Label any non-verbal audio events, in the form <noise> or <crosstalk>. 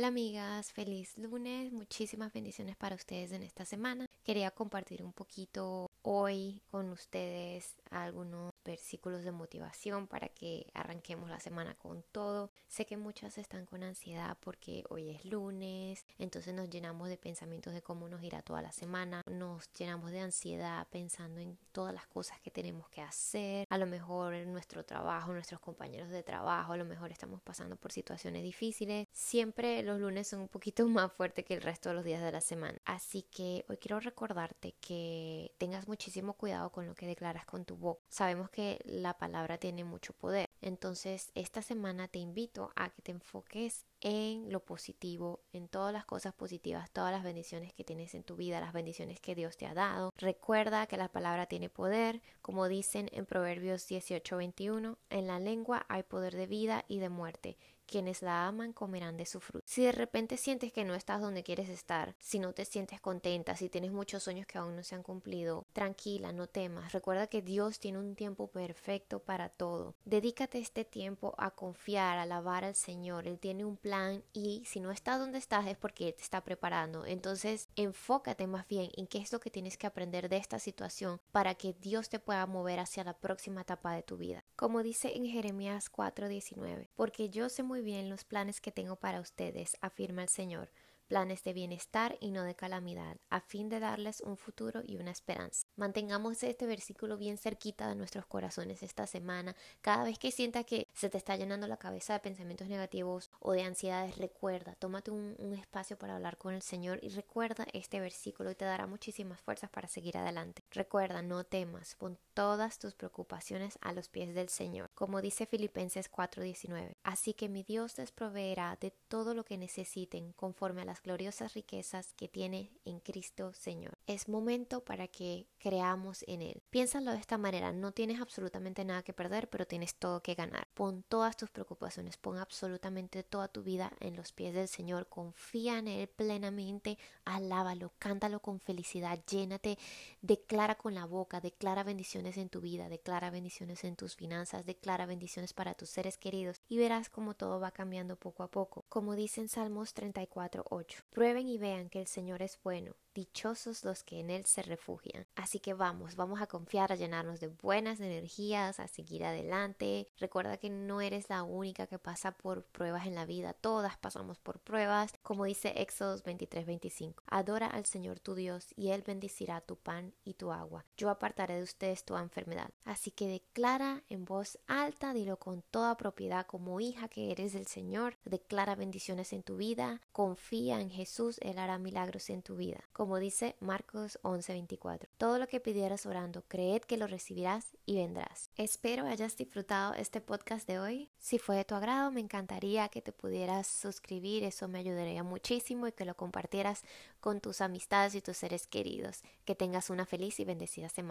Hola amigas, feliz lunes, muchísimas bendiciones para ustedes en esta semana. Quería compartir un poquito hoy con ustedes algunos versículos de motivación para que arranquemos la semana con todo. Sé que muchas están con ansiedad porque hoy es lunes, entonces nos llenamos de pensamientos de cómo nos irá toda la semana, nos llenamos de ansiedad pensando en todas las cosas que tenemos que hacer, a lo mejor en nuestro trabajo, nuestros compañeros de trabajo, a lo mejor estamos pasando por situaciones difíciles. Siempre los lunes son un poquito <laughs> más fuertes que el resto de los días de la semana. Así que hoy quiero recordarte que tengas muchísimo cuidado con lo que declaras con tu boca. Sabemos que la palabra tiene mucho poder. Entonces, esta semana te invito a que te enfoques en lo positivo, en todas las cosas positivas, todas las bendiciones que tienes en tu vida, las bendiciones que Dios te ha dado. Recuerda que la palabra tiene poder, como dicen en Proverbios 18:21, en la lengua hay poder de vida y de muerte quienes la aman comerán de su fruto. Si de repente sientes que no estás donde quieres estar, si no te sientes contenta, si tienes muchos sueños que aún no se han cumplido, tranquila, no temas. Recuerda que Dios tiene un tiempo perfecto para todo. Dedícate este tiempo a confiar, a alabar al Señor. Él tiene un plan y si no estás donde estás es porque te está preparando. Entonces, enfócate más bien en qué es lo que tienes que aprender de esta situación para que Dios te pueda mover hacia la próxima etapa de tu vida. Como dice en Jeremías 4:19, porque yo sé muy bien los planes que tengo para ustedes, afirma el Señor, planes de bienestar y no de calamidad, a fin de darles un futuro y una esperanza. Mantengamos este versículo bien cerquita de nuestros corazones esta semana. Cada vez que sienta que se te está llenando la cabeza de pensamientos negativos o de ansiedades, recuerda, tómate un, un espacio para hablar con el Señor y recuerda este versículo y te dará muchísimas fuerzas para seguir adelante. Recuerda, no temas, pon todas tus preocupaciones a los pies del Señor, como dice Filipenses 4:19. Así que mi Dios les proveerá de todo lo que necesiten conforme a las gloriosas riquezas que tiene en Cristo Señor. Es momento para que creamos en Él. Piénsalo de esta manera, no tienes absolutamente nada que perder, pero tienes todo que ganar. Pon todas tus preocupaciones, pon absolutamente toda tu vida en los pies del Señor, confía en Él plenamente, alábalo, cántalo con felicidad, llénate, declara con la boca, declara bendiciones en tu vida, declara bendiciones en tus finanzas, declara bendiciones para tus seres queridos y verás cómo todo va cambiando poco a poco. Como dice en Salmos 34, 8. Prueben y vean que el Señor es bueno dichosos los que en Él se refugian. Así que vamos, vamos a confiar, a llenarnos de buenas energías, a seguir adelante. Recuerda que no eres la única que pasa por pruebas en la vida, todas pasamos por pruebas, como dice Éxodos 23:25. Adora al Señor tu Dios y Él bendecirá tu pan y tu agua. Yo apartaré de ustedes tu enfermedad. Así que declara en voz alta, dilo con toda propiedad como hija que eres del Señor, declara bendiciones en tu vida, confía en Jesús, Él hará milagros en tu vida como dice Marcos 11:24. Todo lo que pidieras orando, creed que lo recibirás y vendrás. Espero hayas disfrutado este podcast de hoy. Si fue de tu agrado, me encantaría que te pudieras suscribir, eso me ayudaría muchísimo y que lo compartieras con tus amistades y tus seres queridos. Que tengas una feliz y bendecida semana.